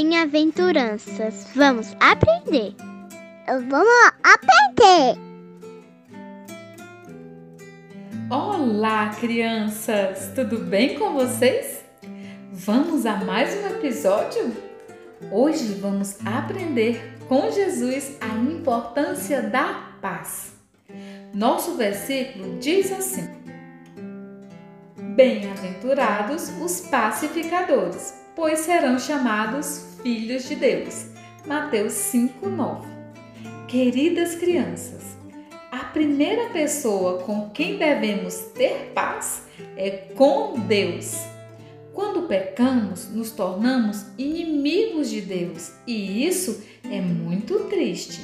Bem-aventuranças. Vamos aprender. Vamos aprender. Olá, crianças! Tudo bem com vocês? Vamos a mais um episódio? Hoje vamos aprender com Jesus a importância da paz. Nosso versículo diz assim: Bem-aventurados os pacificadores, pois serão chamados filhos de Deus. Mateus 5:9. Queridas crianças, a primeira pessoa com quem devemos ter paz é com Deus. Quando pecamos, nos tornamos inimigos de Deus e isso é muito triste.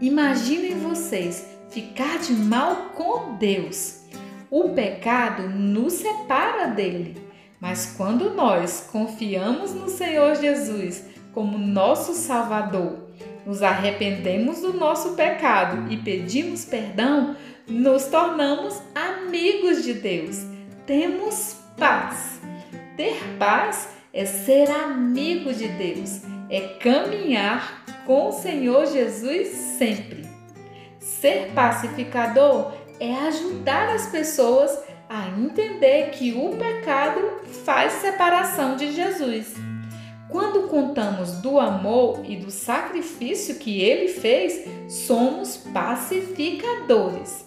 Imaginem vocês ficar de mal com Deus. O pecado nos separa dele, mas quando nós confiamos no Senhor Jesus como nosso Salvador, nos arrependemos do nosso pecado e pedimos perdão, nos tornamos amigos de Deus. Temos paz. Ter paz é ser amigo de Deus, é caminhar com o Senhor Jesus sempre. Ser pacificador é ajudar as pessoas a entender que o pecado faz separação de Jesus. Quando contamos do amor e do sacrifício que ele fez, somos pacificadores.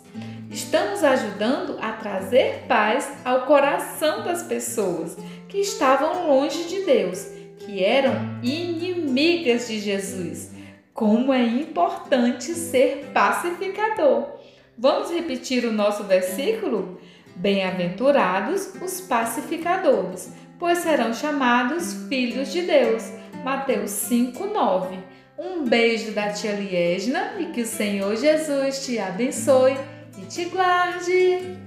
Estamos ajudando a trazer paz ao coração das pessoas que estavam longe de Deus, que eram inimigas de Jesus. Como é importante ser pacificador. Vamos repetir o nosso versículo? Bem-aventurados os pacificadores pois serão chamados filhos de Deus. Mateus 5:9. Um beijo da tia Liesna e que o Senhor Jesus te abençoe e te guarde.